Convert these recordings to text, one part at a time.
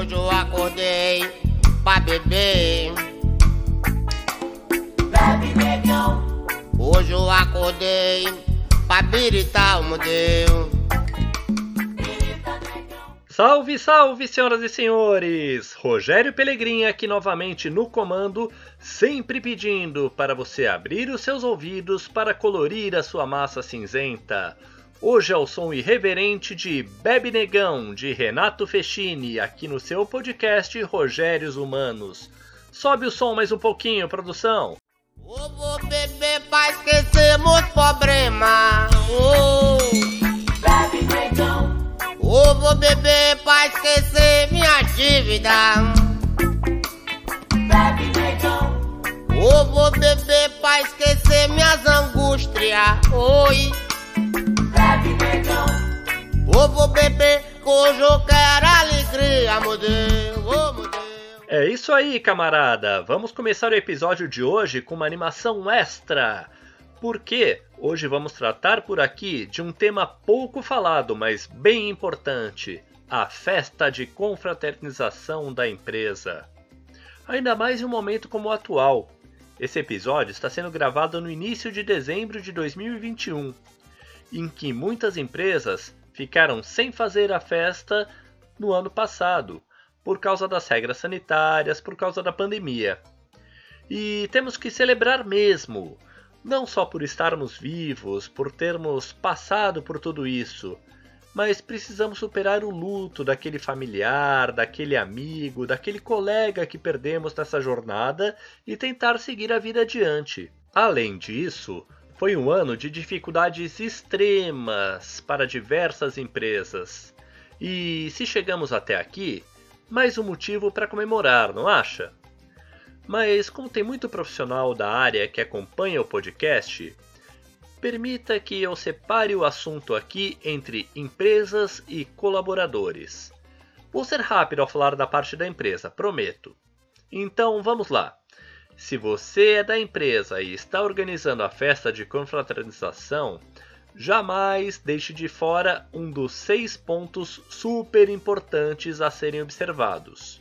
Hoje eu acordei pra beber. Bebe negão, Hoje eu acordei pra biritar o modelo. Salve, salve, senhoras e senhores! Rogério Pelegrin aqui novamente no comando, sempre pedindo para você abrir os seus ouvidos para colorir a sua massa cinzenta. Hoje é o som irreverente de Bebe Negão, de Renato Fechini, aqui no seu podcast Rogérios Humanos. Sobe o som mais um pouquinho, produção. Eu vou beber pra. É isso aí, camarada! Vamos começar o episódio de hoje com uma animação extra. Porque hoje vamos tratar por aqui de um tema pouco falado, mas bem importante: a festa de confraternização da empresa. Ainda mais em um momento como o atual. Esse episódio está sendo gravado no início de dezembro de 2021, em que muitas empresas ficaram sem fazer a festa no ano passado por causa das regras sanitárias, por causa da pandemia. E temos que celebrar mesmo, não só por estarmos vivos, por termos passado por tudo isso, mas precisamos superar o luto daquele familiar, daquele amigo, daquele colega que perdemos nessa jornada e tentar seguir a vida adiante. Além disso, foi um ano de dificuldades extremas para diversas empresas. E se chegamos até aqui, mais um motivo para comemorar, não acha? Mas como tem muito profissional da área que acompanha o podcast, permita que eu separe o assunto aqui entre empresas e colaboradores. Vou ser rápido ao falar da parte da empresa, prometo. Então vamos lá. Se você é da empresa e está organizando a festa de confraternização, jamais deixe de fora um dos seis pontos super importantes a serem observados.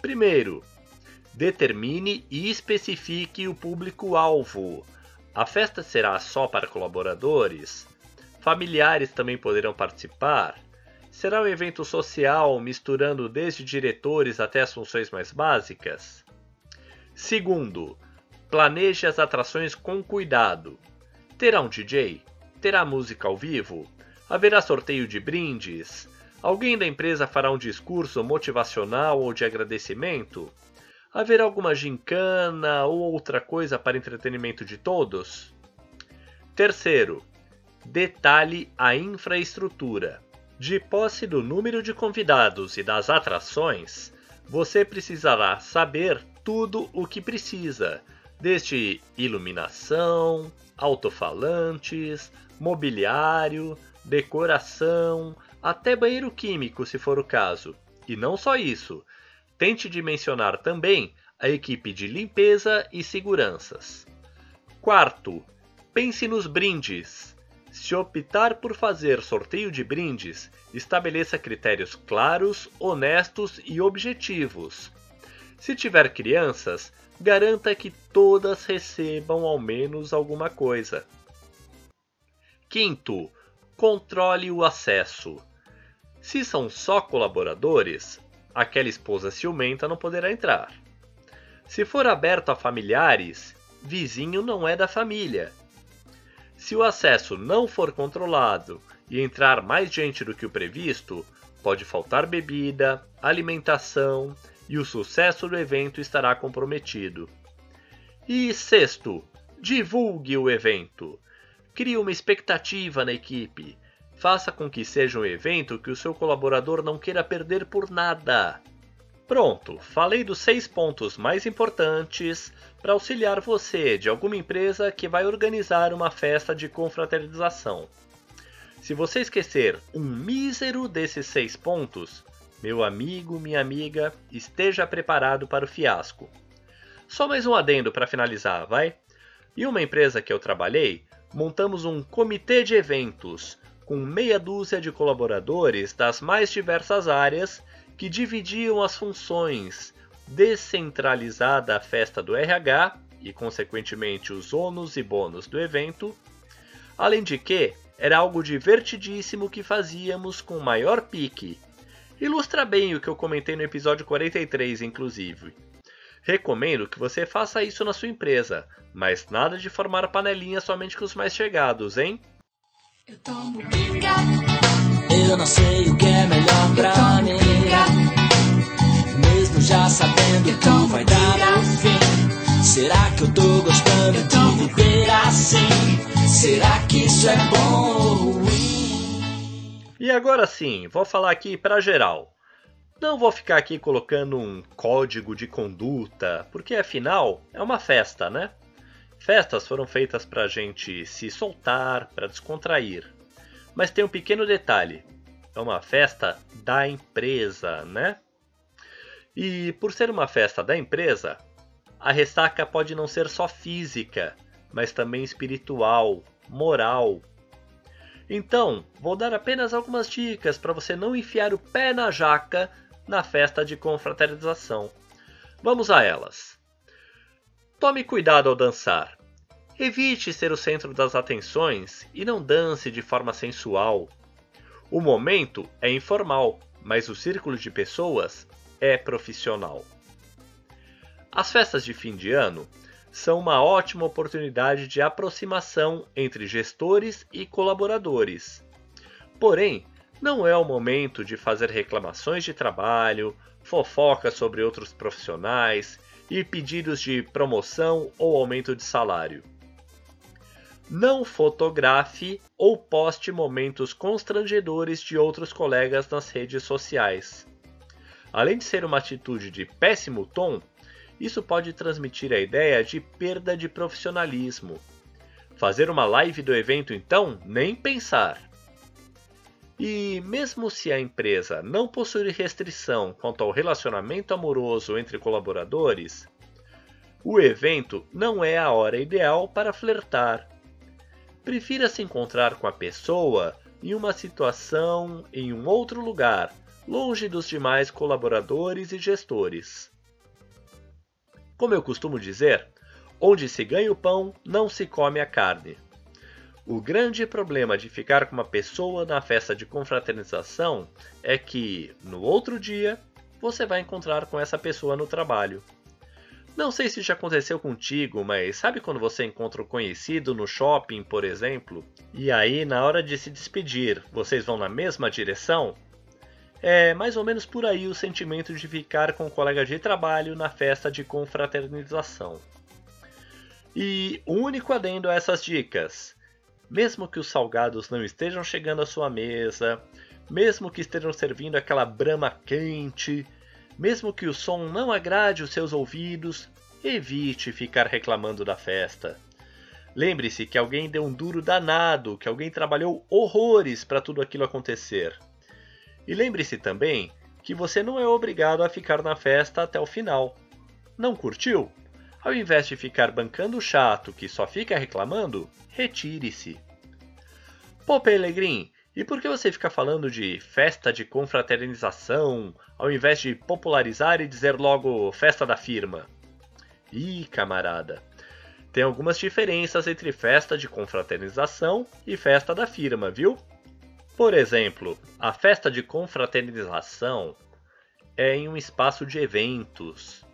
Primeiro, determine e especifique o público-alvo. A festa será só para colaboradores? Familiares também poderão participar? Será um evento social misturando desde diretores até as funções mais básicas? Segundo, planeje as atrações com cuidado. Terá um DJ? Terá música ao vivo? Haverá sorteio de brindes? Alguém da empresa fará um discurso motivacional ou de agradecimento? Haverá alguma gincana ou outra coisa para entretenimento de todos? Terceiro, detalhe a infraestrutura. De posse do número de convidados e das atrações, você precisará saber tudo o que precisa, desde iluminação, alto-falantes, mobiliário, decoração, até banheiro químico, se for o caso. E não só isso, tente dimensionar também a equipe de limpeza e seguranças. Quarto, pense nos brindes. Se optar por fazer sorteio de brindes, estabeleça critérios claros, honestos e objetivos. Se tiver crianças, garanta que todas recebam ao menos alguma coisa. Quinto, controle o acesso. Se são só colaboradores, aquela esposa ciumenta não poderá entrar. Se for aberto a familiares, vizinho não é da família. Se o acesso não for controlado e entrar mais gente do que o previsto, pode faltar bebida, alimentação e o sucesso do evento estará comprometido. E sexto, divulgue o evento. Crie uma expectativa na equipe. Faça com que seja um evento que o seu colaborador não queira perder por nada. Pronto, falei dos seis pontos mais importantes para auxiliar você de alguma empresa que vai organizar uma festa de confraternização. Se você esquecer um mísero desses seis pontos, meu amigo, minha amiga, esteja preparado para o fiasco. Só mais um adendo para finalizar, vai? Em uma empresa que eu trabalhei, montamos um comitê de eventos com meia dúzia de colaboradores das mais diversas áreas que dividiam as funções descentralizada a festa do RH e, consequentemente, os ônus e bônus do evento, além de que era algo divertidíssimo que fazíamos com maior pique. Ilustra bem o que eu comentei no episódio 43, inclusive. Recomendo que você faça isso na sua empresa, mas nada de formar panelinha somente com os mais chegados, hein? Eu tomo pinga, Eu não sei o que é melhor pra mim. Mesmo já sabendo que vai dar no fim. Será que eu tô gostando de viver assim? Será que isso é bom ou ruim? E agora sim, vou falar aqui para geral. Não vou ficar aqui colocando um código de conduta, porque afinal é uma festa, né? Festas foram feitas para a gente se soltar, para descontrair. Mas tem um pequeno detalhe: é uma festa da empresa, né? E por ser uma festa da empresa, a ressaca pode não ser só física, mas também espiritual, moral. Então, vou dar apenas algumas dicas para você não enfiar o pé na jaca na festa de confraternização. Vamos a elas. Tome cuidado ao dançar. Evite ser o centro das atenções e não dance de forma sensual. O momento é informal, mas o círculo de pessoas é profissional. As festas de fim de ano são uma ótima oportunidade de aproximação entre gestores e colaboradores. Porém, não é o momento de fazer reclamações de trabalho, fofocas sobre outros profissionais e pedidos de promoção ou aumento de salário. Não fotografe ou poste momentos constrangedores de outros colegas nas redes sociais. Além de ser uma atitude de péssimo tom, isso pode transmitir a ideia de perda de profissionalismo. Fazer uma live do evento, então, nem pensar. E mesmo se a empresa não possui restrição quanto ao relacionamento amoroso entre colaboradores, o evento não é a hora ideal para flertar. Prefira se encontrar com a pessoa em uma situação em um outro lugar, longe dos demais colaboradores e gestores. Como eu costumo dizer, onde se ganha o pão, não se come a carne. O grande problema de ficar com uma pessoa na festa de confraternização é que, no outro dia, você vai encontrar com essa pessoa no trabalho. Não sei se já aconteceu contigo, mas sabe quando você encontra um conhecido no shopping, por exemplo, e aí na hora de se despedir, vocês vão na mesma direção? É mais ou menos por aí o sentimento de ficar com um colega de trabalho na festa de confraternização. E o único adendo a essas dicas: mesmo que os salgados não estejam chegando à sua mesa, mesmo que estejam servindo aquela brama quente, mesmo que o som não agrade os seus ouvidos, evite ficar reclamando da festa. Lembre-se que alguém deu um duro danado, que alguém trabalhou horrores para tudo aquilo acontecer. E lembre-se também que você não é obrigado a ficar na festa até o final. Não curtiu? Ao invés de ficar bancando o chato que só fica reclamando, retire-se. Pô, Pelegrim, e por que você fica falando de festa de confraternização, ao invés de popularizar e dizer logo festa da firma? Ih, camarada, tem algumas diferenças entre festa de confraternização e festa da firma, viu? Por exemplo, a festa de confraternização é em um espaço de eventos.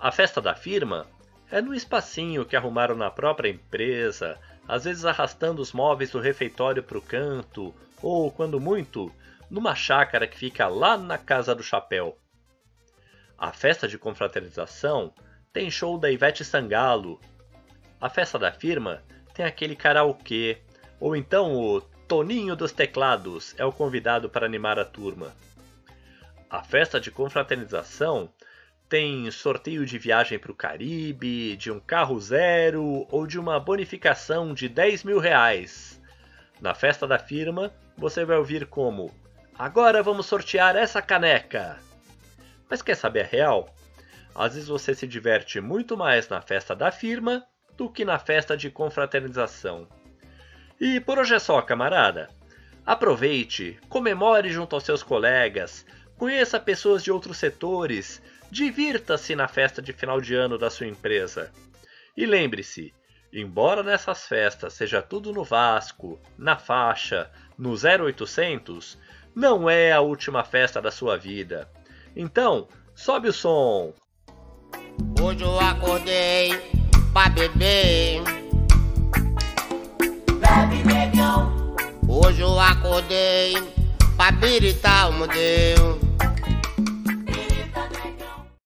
A festa da firma é no espacinho que arrumaram na própria empresa, às vezes arrastando os móveis do refeitório para o canto, ou, quando muito, numa chácara que fica lá na Casa do Chapéu. A festa de confraternização tem show da Ivete Sangalo. A festa da firma tem aquele karaokê, ou então o Toninho dos Teclados é o convidado para animar a turma. A festa de confraternização tem sorteio de viagem para o Caribe, de um carro zero ou de uma bonificação de 10 mil reais. Na festa da firma, você vai ouvir como: Agora vamos sortear essa caneca! Mas quer saber a real? Às vezes você se diverte muito mais na festa da firma do que na festa de confraternização. E por hoje é só, camarada. Aproveite, comemore junto aos seus colegas, conheça pessoas de outros setores, divirta-se na festa de final de ano da sua empresa. E lembre-se, embora nessas festas seja tudo no Vasco, na faixa, no 0800, não é a última festa da sua vida. Então, sobe o som. Hoje eu acordei pra beber. Hoje eu acordei pra biritar o Deus.